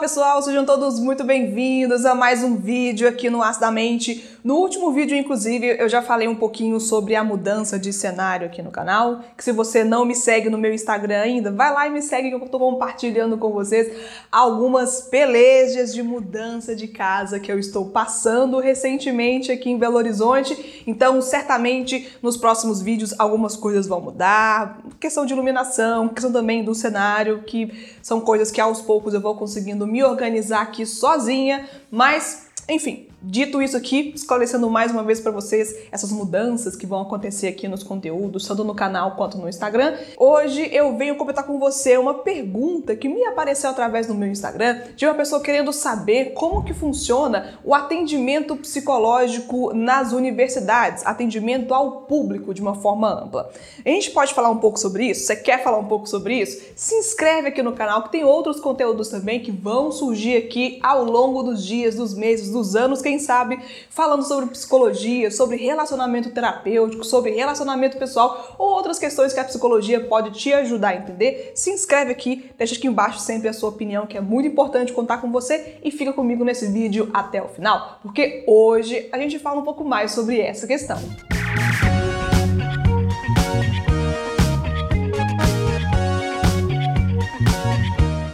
pessoal, sejam todos muito bem-vindos a mais um vídeo aqui no Acidamente. No último vídeo, inclusive, eu já falei um pouquinho sobre a mudança de cenário aqui no canal, que se você não me segue no meu Instagram ainda, vai lá e me segue que eu tô compartilhando com vocês algumas pelejas de mudança de casa que eu estou passando recentemente aqui em Belo Horizonte. Então, certamente, nos próximos vídeos algumas coisas vão mudar, questão de iluminação, questão também do cenário, que são coisas que aos poucos eu vou conseguindo me organizar aqui sozinha, mas enfim, Dito isso aqui, esclarecendo mais uma vez para vocês essas mudanças que vão acontecer aqui nos conteúdos, tanto no canal quanto no Instagram, hoje eu venho comentar com você uma pergunta que me apareceu através do meu Instagram de uma pessoa querendo saber como que funciona o atendimento psicológico nas universidades, atendimento ao público de uma forma ampla. A gente pode falar um pouco sobre isso? Você quer falar um pouco sobre isso? Se inscreve aqui no canal que tem outros conteúdos também que vão surgir aqui ao longo dos dias, dos meses, dos anos quem sabe, falando sobre psicologia, sobre relacionamento terapêutico, sobre relacionamento pessoal ou outras questões que a psicologia pode te ajudar a entender. Se inscreve aqui, deixa aqui embaixo sempre a sua opinião, que é muito importante contar com você e fica comigo nesse vídeo até o final, porque hoje a gente fala um pouco mais sobre essa questão.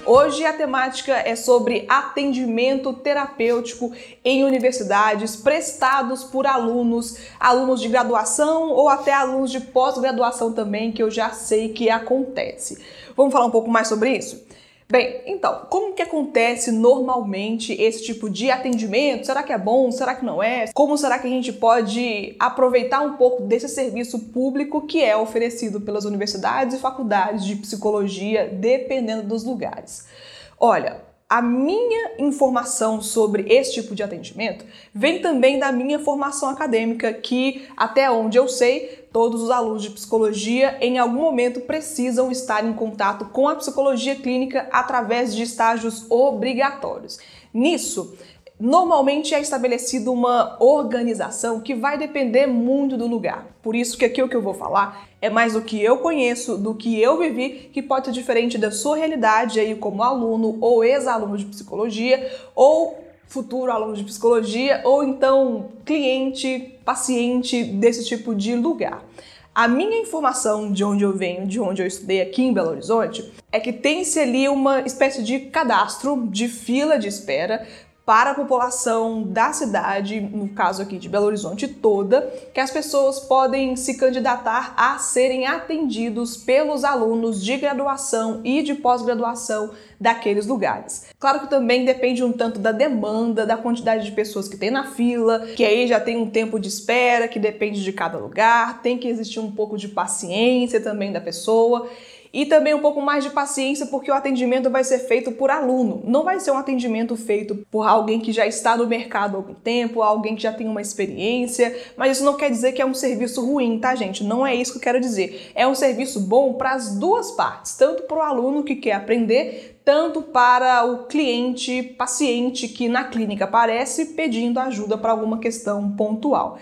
Hoje a temática é sobre atendimento terapêutico em universidades prestados por alunos, alunos de graduação ou até alunos de pós-graduação também, que eu já sei que acontece. Vamos falar um pouco mais sobre isso? Bem, então, como que acontece normalmente esse tipo de atendimento? Será que é bom? Será que não é? Como será que a gente pode aproveitar um pouco desse serviço público que é oferecido pelas universidades e faculdades de psicologia, dependendo dos lugares? Olha, a minha informação sobre esse tipo de atendimento vem também da minha formação acadêmica, que até onde eu sei, todos os alunos de psicologia em algum momento precisam estar em contato com a psicologia clínica através de estágios obrigatórios. Nisso, Normalmente é estabelecida uma organização que vai depender muito do lugar. Por isso que aqui o que eu vou falar é mais do que eu conheço, do que eu vivi, que pode ser diferente da sua realidade aí como aluno ou ex-aluno de psicologia ou futuro aluno de psicologia ou então cliente, paciente desse tipo de lugar. A minha informação de onde eu venho, de onde eu estudei aqui em Belo Horizonte, é que tem-se ali uma espécie de cadastro de fila de espera para a população da cidade, no caso aqui de Belo Horizonte toda, que as pessoas podem se candidatar a serem atendidos pelos alunos de graduação e de pós-graduação daqueles lugares. Claro que também depende um tanto da demanda, da quantidade de pessoas que tem na fila, que aí já tem um tempo de espera que depende de cada lugar, tem que existir um pouco de paciência também da pessoa e também um pouco mais de paciência, porque o atendimento vai ser feito por aluno, não vai ser um atendimento feito por alguém que já está no mercado há algum tempo, alguém que já tem uma experiência, mas isso não quer dizer que é um serviço ruim, tá, gente? Não é isso que eu quero dizer. É um serviço bom para as duas partes, tanto para o aluno que quer aprender, tanto para o cliente, paciente que na clínica aparece pedindo ajuda para alguma questão pontual.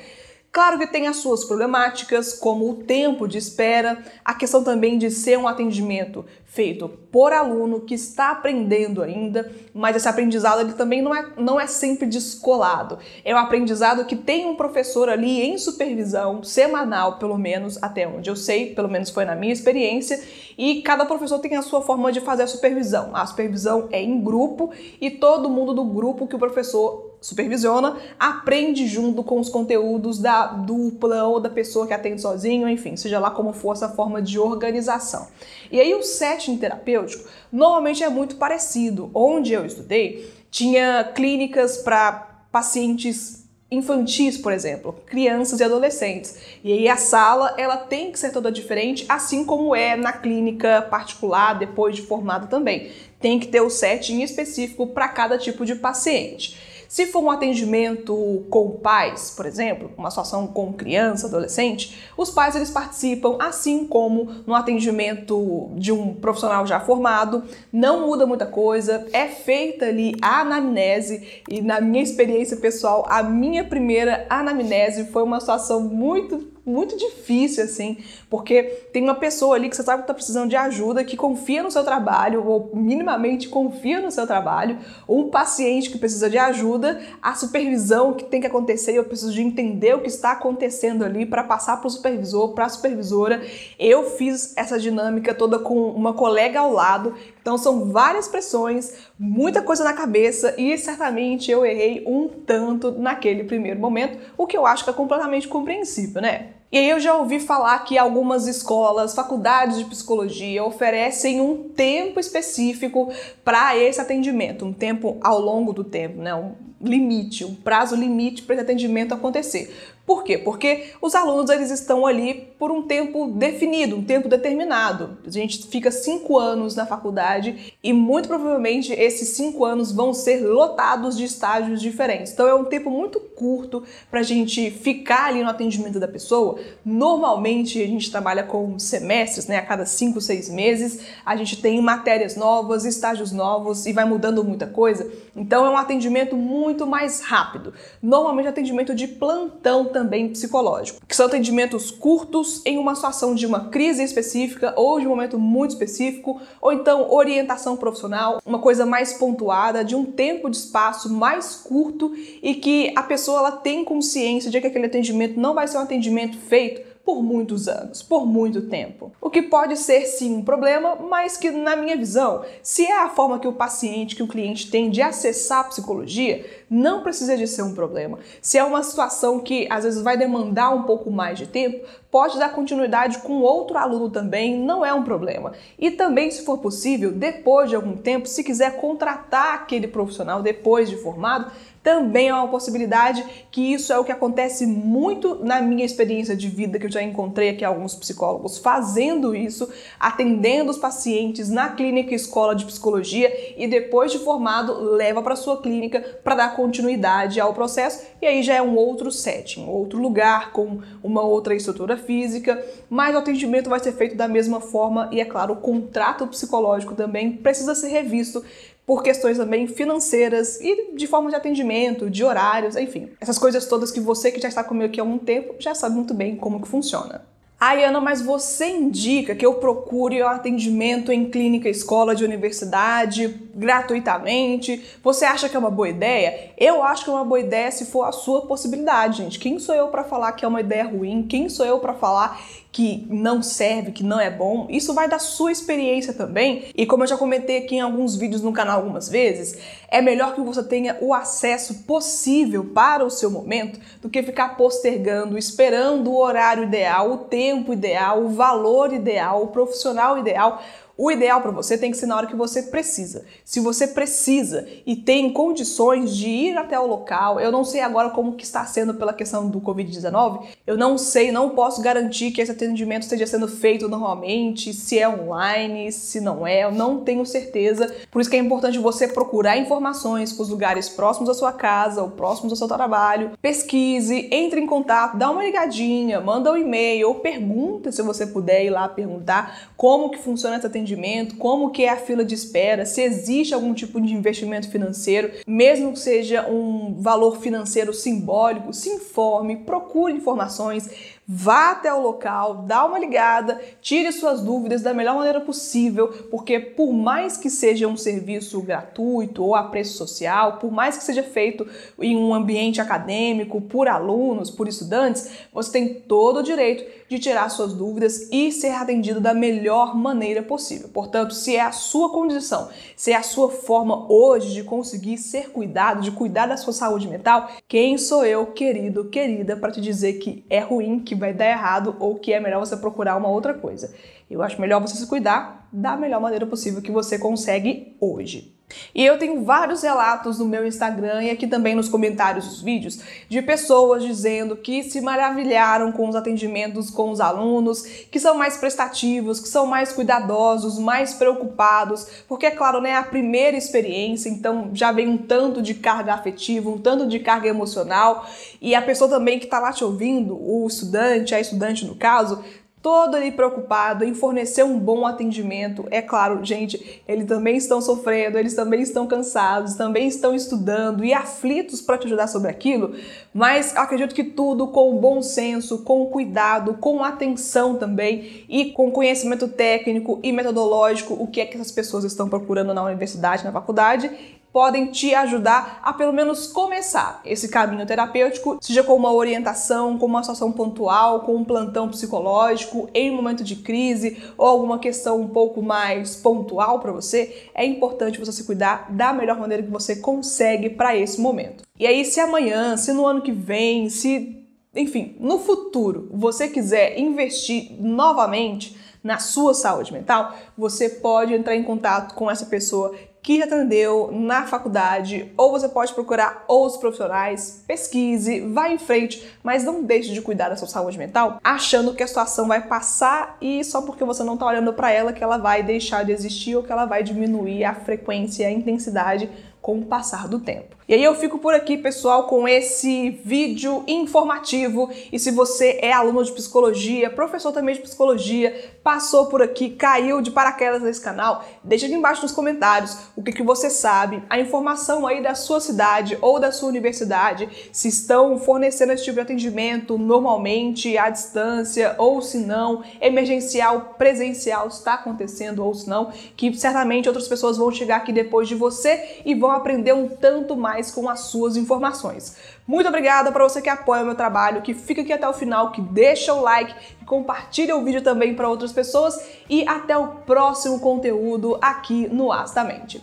Claro que tem as suas problemáticas, como o tempo de espera, a questão também de ser um atendimento feito por aluno que está aprendendo ainda, mas esse aprendizado ele também não é, não é sempre descolado. É um aprendizado que tem um professor ali em supervisão, semanal pelo menos, até onde eu sei, pelo menos foi na minha experiência, e cada professor tem a sua forma de fazer a supervisão. A supervisão é em grupo e todo mundo do grupo que o professor supervisiona, aprende junto com os conteúdos da dupla ou da pessoa que atende sozinho, enfim, seja lá como for essa forma de organização. E aí o setting terapêutico normalmente é muito parecido. Onde eu estudei, tinha clínicas para pacientes infantis, por exemplo, crianças e adolescentes. E aí a sala, ela tem que ser toda diferente, assim como é na clínica particular depois de formado também. Tem que ter o setting específico para cada tipo de paciente. Se for um atendimento com pais, por exemplo, uma situação com criança, adolescente, os pais eles participam, assim como no atendimento de um profissional já formado, não muda muita coisa, é feita ali a anamnese e na minha experiência pessoal, a minha primeira anamnese foi uma situação muito muito difícil, assim, porque tem uma pessoa ali que você sabe que está precisando de ajuda, que confia no seu trabalho, ou minimamente confia no seu trabalho, ou um paciente que precisa de ajuda, a supervisão que tem que acontecer, eu preciso de entender o que está acontecendo ali para passar para o supervisor, para a supervisora. Eu fiz essa dinâmica toda com uma colega ao lado, então são várias pressões, muita coisa na cabeça e certamente eu errei um tanto naquele primeiro momento, o que eu acho que é completamente compreensível, né? E aí eu já ouvi falar que algumas escolas, faculdades de psicologia oferecem um tempo específico para esse atendimento, um tempo ao longo do tempo, né? Um limite, um prazo limite para esse atendimento acontecer. Por quê? Porque os alunos eles estão ali por um tempo definido, um tempo determinado. A gente fica cinco anos na faculdade e muito provavelmente esses cinco anos vão ser lotados de estágios diferentes. Então é um tempo muito curto para a gente ficar ali no atendimento da pessoa. Normalmente a gente trabalha com semestres, né? A cada cinco, seis meses a gente tem matérias novas, estágios novos e vai mudando muita coisa. Então é um atendimento muito mais rápido. Normalmente atendimento de plantão também psicológico, que são atendimentos curtos em uma situação de uma crise específica ou de um momento muito específico, ou então orientação profissional, uma coisa mais pontuada, de um tempo de espaço mais curto e que a pessoa ela tem consciência de que aquele atendimento não vai ser um atendimento feito por muitos anos, por muito tempo. O que pode ser sim um problema, mas que, na minha visão, se é a forma que o paciente, que o cliente tem de acessar a psicologia, não precisa de ser um problema. Se é uma situação que às vezes vai demandar um pouco mais de tempo, pode dar continuidade com outro aluno também, não é um problema. E também, se for possível, depois de algum tempo, se quiser contratar aquele profissional depois de formado, também é uma possibilidade que isso é o que acontece muito na minha experiência de vida, que eu já encontrei aqui alguns psicólogos fazendo isso, atendendo os pacientes na clínica escola de psicologia e depois de formado leva para sua clínica para dar continuidade ao processo e aí já é um outro setting, outro lugar com uma outra estrutura física, mas o atendimento vai ser feito da mesma forma e é claro, o contrato psicológico também precisa ser revisto por questões também financeiras e de forma de atendimento, de horários, enfim. Essas coisas todas que você que já está comigo aqui há algum tempo já sabe muito bem como que funciona. Ai, Ana, mas você indica que eu procure um atendimento em clínica, escola de universidade, gratuitamente? Você acha que é uma boa ideia? Eu acho que é uma boa ideia se for a sua possibilidade, gente. Quem sou eu para falar que é uma ideia ruim? Quem sou eu para falar que não serve, que não é bom, isso vai da sua experiência também. E como eu já comentei aqui em alguns vídeos no canal algumas vezes, é melhor que você tenha o acesso possível para o seu momento do que ficar postergando, esperando o horário ideal, o tempo ideal, o valor ideal, o profissional ideal o ideal para você tem que ser na hora que você precisa. Se você precisa e tem condições de ir até o local, eu não sei agora como que está sendo pela questão do Covid-19, eu não sei, não posso garantir que esse atendimento esteja sendo feito normalmente, se é online, se não é, eu não tenho certeza. Por isso que é importante você procurar informações com os lugares próximos da sua casa ou próximos do seu trabalho. Pesquise, entre em contato, dá uma ligadinha, manda um e-mail ou pergunta se você puder ir lá perguntar como que funciona esse atendimento atendimento, como que é a fila de espera, se existe algum tipo de investimento financeiro, mesmo que seja um valor financeiro simbólico, se informe, procure informações, Vá até o local, dá uma ligada, tire suas dúvidas da melhor maneira possível, porque por mais que seja um serviço gratuito ou a preço social, por mais que seja feito em um ambiente acadêmico, por alunos, por estudantes, você tem todo o direito de tirar suas dúvidas e ser atendido da melhor maneira possível. Portanto, se é a sua condição, se é a sua forma hoje de conseguir ser cuidado, de cuidar da sua saúde mental, quem sou eu, querido, querida, para te dizer que é ruim, que vai dar errado ou que é melhor você procurar uma outra coisa. Eu acho melhor você se cuidar da melhor maneira possível que você consegue hoje. E eu tenho vários relatos no meu Instagram e aqui também nos comentários dos vídeos de pessoas dizendo que se maravilharam com os atendimentos com os alunos, que são mais prestativos, que são mais cuidadosos, mais preocupados, porque é claro, né, a primeira experiência, então já vem um tanto de carga afetiva, um tanto de carga emocional, e a pessoa também que está lá te ouvindo, o estudante, a estudante no caso, todo ali preocupado em fornecer um bom atendimento. É claro, gente, eles também estão sofrendo, eles também estão cansados, também estão estudando e aflitos para te ajudar sobre aquilo, mas acredito que tudo com bom senso, com cuidado, com atenção também e com conhecimento técnico e metodológico, o que é que essas pessoas estão procurando na universidade, na faculdade, podem te ajudar a pelo menos começar esse caminho terapêutico, seja com uma orientação, com uma situação pontual, com um plantão psicológico, em um momento de crise ou alguma questão um pouco mais pontual para você, é importante você se cuidar da melhor maneira que você consegue para esse momento. E aí, se amanhã, se no ano que vem, se enfim, no futuro você quiser investir novamente na sua saúde mental, você pode entrar em contato com essa pessoa que atendeu na faculdade, ou você pode procurar outros profissionais, pesquise, vá em frente, mas não deixe de cuidar da sua saúde mental achando que a situação vai passar e só porque você não está olhando para ela que ela vai deixar de existir ou que ela vai diminuir a frequência e a intensidade com o passar do tempo. E aí eu fico por aqui, pessoal, com esse vídeo informativo. E se você é aluno de psicologia, professor também de psicologia, passou por aqui, caiu de paraquedas nesse canal, deixa aqui embaixo nos comentários o que, que você sabe, a informação aí da sua cidade ou da sua universidade, se estão fornecendo esse tipo de atendimento normalmente, à distância, ou se não, emergencial, presencial, está acontecendo ou se não, que certamente outras pessoas vão chegar aqui depois de você e vão aprender um tanto mais mais com as suas informações. Muito obrigada para você que apoia o meu trabalho, que fica aqui até o final, que deixa o like, que compartilha o vídeo também para outras pessoas e até o próximo conteúdo aqui no Astamente.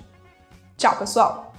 Tchau, pessoal!